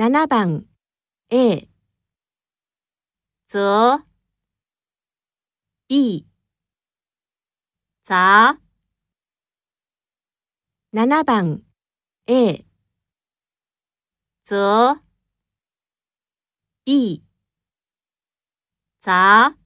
7番。A 则 B 杂7番。A 则 B 杂